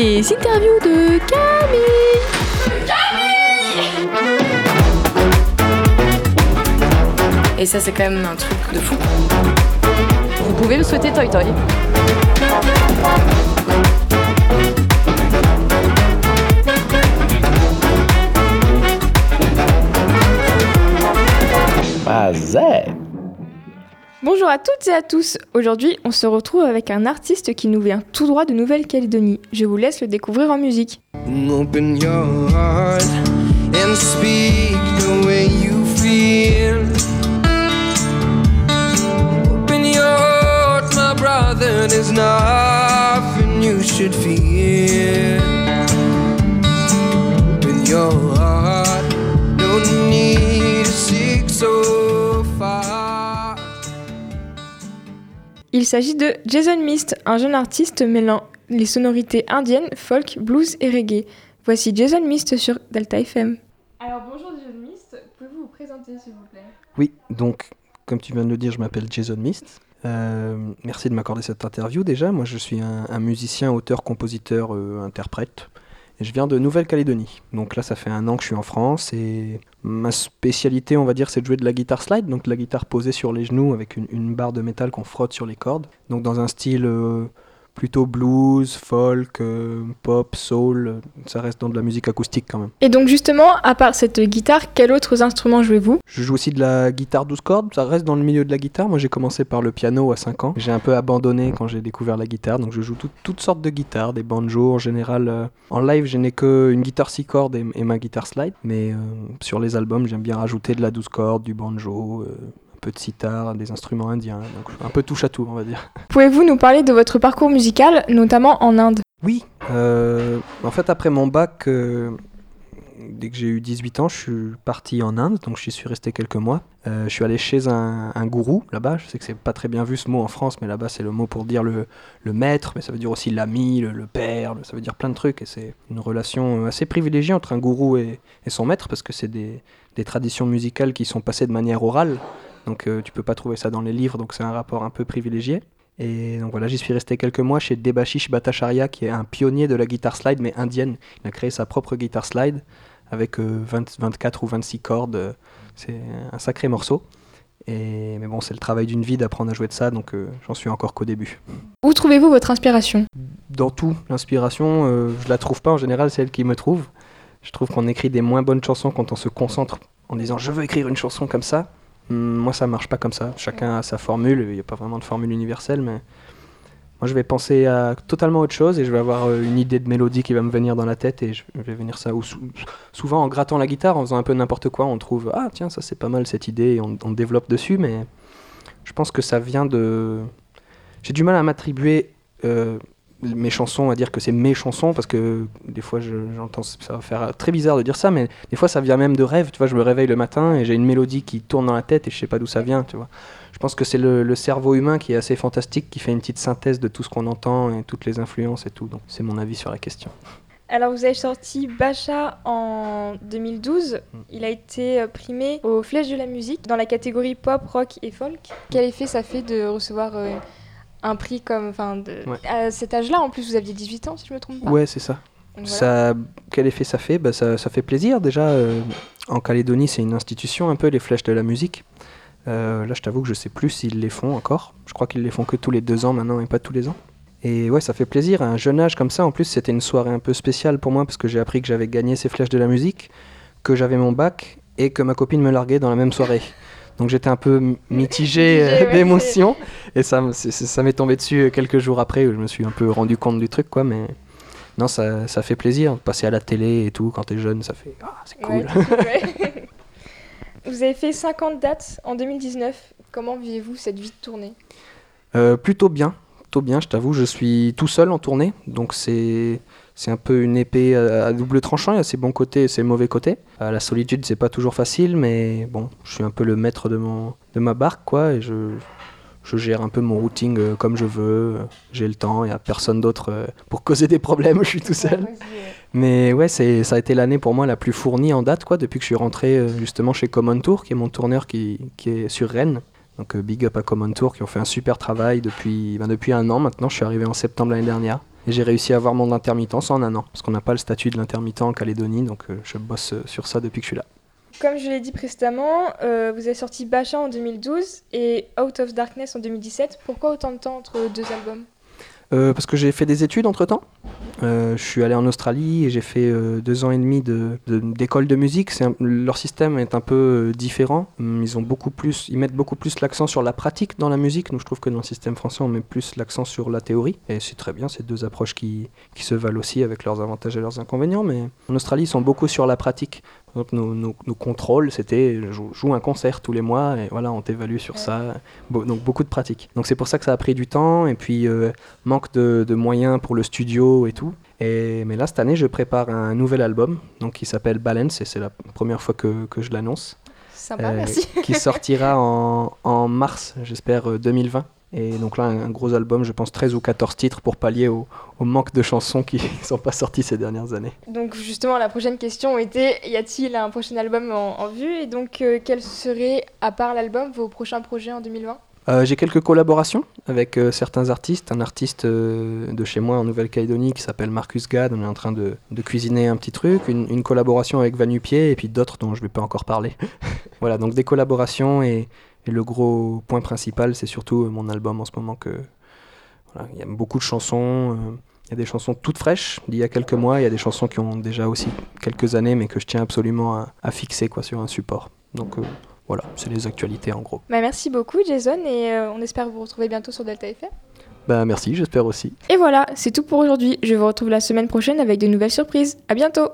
les interviews de Camille. Et ça, c'est quand même un truc de fou. Vous pouvez me souhaiter Toy Toy. Bonjour à toutes et à tous. Aujourd'hui, on se retrouve avec un artiste qui nous vient tout droit de Nouvelle-Calédonie. Je vous laisse le découvrir en musique. Open your heart and speak the way you feel. Open your heart, my brother. There's nothing you should fear. Open your heart, don't need to seek so Il s'agit de Jason Mist, un jeune artiste mêlant les sonorités indiennes, folk, blues et reggae. Voici Jason Mist sur Delta FM. Alors bonjour Jason Mist, pouvez-vous vous présenter s'il vous plaît? Oui, donc, comme tu viens de le dire, je m'appelle Jason Mist. Euh, merci de m'accorder cette interview déjà. Moi, je suis un, un musicien, auteur, compositeur, euh, interprète. Je viens de Nouvelle-Calédonie. Donc là, ça fait un an que je suis en France et ma spécialité, on va dire, c'est de jouer de la guitare slide, donc de la guitare posée sur les genoux avec une, une barre de métal qu'on frotte sur les cordes. Donc dans un style euh, plutôt blues, folk, euh, pop, soul. Ça reste dans de la musique acoustique quand même. Et donc justement, à part cette guitare, quels autres instruments jouez-vous? Je joue aussi de la guitare 12 cordes, ça reste dans le milieu de la guitare. Moi j'ai commencé par le piano à 5 ans. J'ai un peu abandonné quand j'ai découvert la guitare, donc je joue tout- toutes sortes de guitares, des banjos en général. euh, en live, je n'ai qu'une guitare 6 cordes et, et ma guitare slide, mais euh, sur les albums, j'aime bien rajouter de la 12 cordes, du banjo. Peu de sitar, des instruments indiens, donc un peu touche à tout, on va dire. Pouvez-vous nous parler de votre parcours musical, notamment en Inde? Oui, euh, en fait après mon bac, euh, dès que j'ai eu 18 ans, je suis parti en Inde, donc j'y suis resté quelques mois. Euh, je suis allé chez un, un gourou là-bas, je sais que c'est pas très bien vu ce mot en France, mais là-bas c'est le mot pour dire le, le maître, mais ça veut dire aussi l'ami, le, le père, le- ça veut dire plein de trucs, et c'est une relation assez privilégiée entre un gourou et, et son maître, parce que c'est des, des traditions musicales qui sont passées de manière orale, donc euh, tu peux pas trouver ça dans les livres, donc c'est un rapport un peu privilégié. Et donc voilà, j'y suis resté quelques mois chez Debashish Bhattacharya, qui est un pionnier de la guitare slide, mais indienne. Il a créé sa propre guitare slide avec euh, 20 24 ou 26 cordes. euh, C'est un sacré morceau. Et, mais bon, c'est le travail d'une vie d'apprendre à jouer de ça, donc euh, j'en suis encore qu'au début. Où trouvez-vous votre inspiration? Dans tout, l'inspiration, euh, je la trouve pas en général, c'est elle qui me trouve. Je trouve qu'on écrit des moins bonnes chansons quand on se concentre en disant je veux écrire une chanson comme ça. Hum, Moi, ça marche pas comme ça. Chacun a sa formule. Il n'y a pas vraiment de formule universelle, mais moi, je vais penser à totalement autre chose et je vais avoir euh, une idée de mélodie qui va me venir dans la tête et je vais venir ça. Ou sou- souvent, en grattant la guitare, en faisant un peu n'importe quoi, on trouve ah tiens, ça c'est pas mal cette idée et on, on développe dessus. Mais je pense que ça vient de. J'ai du mal à m'attribuer euh, mes chansons, à dire que c'est mes chansons, parce que des fois je- j'entends, ça va faire très bizarre de dire ça, mais des fois ça vient même de rêve. Tu vois, je me réveille le matin et j'ai une mélodie qui tourne dans la tête et je sais pas d'où ça vient, tu vois. Je pense que c'est le, le cerveau humain qui est assez fantastique, qui fait une petite synthèse de tout ce qu'on entend et toutes les influences et tout. Donc c'est mon avis sur la question. Alors vous avez sorti Bacha en 2012. Il a été euh, primé aux Flèches de la musique dans la catégorie pop, rock et folk. Quel effet ça fait de recevoir euh, un prix comme... Enfin, de... Ouais. à cet âge-là, en plus vous aviez 18 ans si je me trompe pas. Ouais, c'est ça. Voilà. Ça, quel effet ça fait? Bah, ça, ça fait plaisir déjà. euh, en Calédonie, c'est une institution un peu, les flèches de la musique. Euh, là, je t'avoue que je sais plus s'ils les font encore. Je crois qu'ils les font que tous les deux ans maintenant et pas tous les ans. Et ouais, ça fait plaisir. À un jeune âge comme ça, en plus, c'était une soirée un peu spéciale pour moi parce que j'ai appris que j'avais gagné ces flèches de la musique, que j'avais mon bac et que ma copine me larguait dans la même soirée. Donc j'étais un peu m- mitigé euh, ouais, d'émotions et ça, m'est tombé dessus quelques jours après où je me suis un peu rendu compte du truc, quoi. Mais non, ça, ça fait plaisir. Passer à la télé et tout quand t'es jeune, ça fait ah, c'est cool. Ouais. vous avez fait 50 dates en 2019. Comment vivez-vous cette vie de tournée? Euh, plutôt bien, plutôt bien, je t'avoue. Je suis tout seul en tournée, donc c'est c'est un peu une épée à, double tranchant. Il y a ses bons côtés et ses mauvais côtés. Euh, la solitude, c'est pas toujours facile, mais bon, je suis un peu le maître de mon de ma barque, quoi, et je je gère un peu mon routing euh, comme je veux. J'ai le temps, il y a personne d'autre euh, pour causer des problèmes. Je suis tout seul. Mais ouais, c'est, ça a été l'année pour moi la plus fournie en date, quoi, depuis que je suis rentré justement chez Common Tour, qui est mon tourneur qui, qui est sur Rennes. Donc euh, big up à Common Tour, qui ont fait un super travail depuis, ben, depuis un an maintenant. Je suis arrivé en septembre l'année dernière. Et j'ai réussi à avoir mon intermittence en un an, parce qu'on n'a pas le statut de l'intermittent en Calédonie, donc euh, je bosse euh, sur ça depuis que je suis là. Comme je l'ai dit précédemment, vous avez sorti Bacha en 2012 et Out of Darkness en 2017. Pourquoi autant de temps entre deux albums? Parce que j'ai fait des études entre temps. je suis allé en Australie et j'ai fait euh, deux ans et demi de- de- d'école de, musique. Leur système est un peu euh, différent. Hum, Ils, mettent beaucoup plus l'accent sur la pratique dans la musique. Nous, je trouve que dans le système français, on met plus l'accent sur la théorie. Et c'est très bien, c'est deux approches qui se valent aussi avec leurs avantages et leurs inconvénients. Mais en Australie, ils sont beaucoup sur la pratique. Donc nos, nos- nos contrôles, c'était joue, joue un concert tous les mois et voilà, on t'évalue sur Ouais. ça. Bo- donc beaucoup de pratique. Donc c'est pour ça que ça a pris du temps et puis euh, manque de, de moyens pour le studio et tout. Et, mais là, cette année, je prépare un nouvel album donc, qui s'appelle Balance et c'est la première fois que, que je l'annonce. Sympa, Euh, merci. qui sortira en, en mars, j'espère, euh, 2020. Et donc là, un, un gros album, je pense 13 ou 14 titres pour pallier au, au manque de chansons qui ne sont pas sorties ces dernières années. Donc justement, la prochaine question était, y a-t-il un prochain album en, en vue Et donc, euh, quels seraient, à part l'album, vos prochains projets en 2020 Euh, J'ai quelques collaborations avec euh, certains artistes. Un artiste euh, de chez moi en Nouvelle-Calédonie qui s'appelle Marcus Gad. On est en train de, de cuisiner un petit truc. Une, une collaboration avec Vanupier et puis d'autres dont je ne vais pas encore parler. voilà, donc des collaborations et, et le gros point principal, c'est surtout euh, mon album en ce moment que voilà, il y a beaucoup de chansons. euh, il y a des chansons toutes fraîches d'il y a quelques mois. Il y a des chansons qui ont déjà aussi quelques années, mais que je tiens absolument à, à fixer quoi, sur un support. Donc euh, voilà, c'est les actualités en gros. bah, Merci beaucoup, Jason, et euh, on espère vous retrouver bientôt sur Delta FM. Bah merci, j'espère aussi. Et voilà, c'est tout pour aujourd'hui. Je vous retrouve la semaine prochaine avec de nouvelles surprises. À bientôt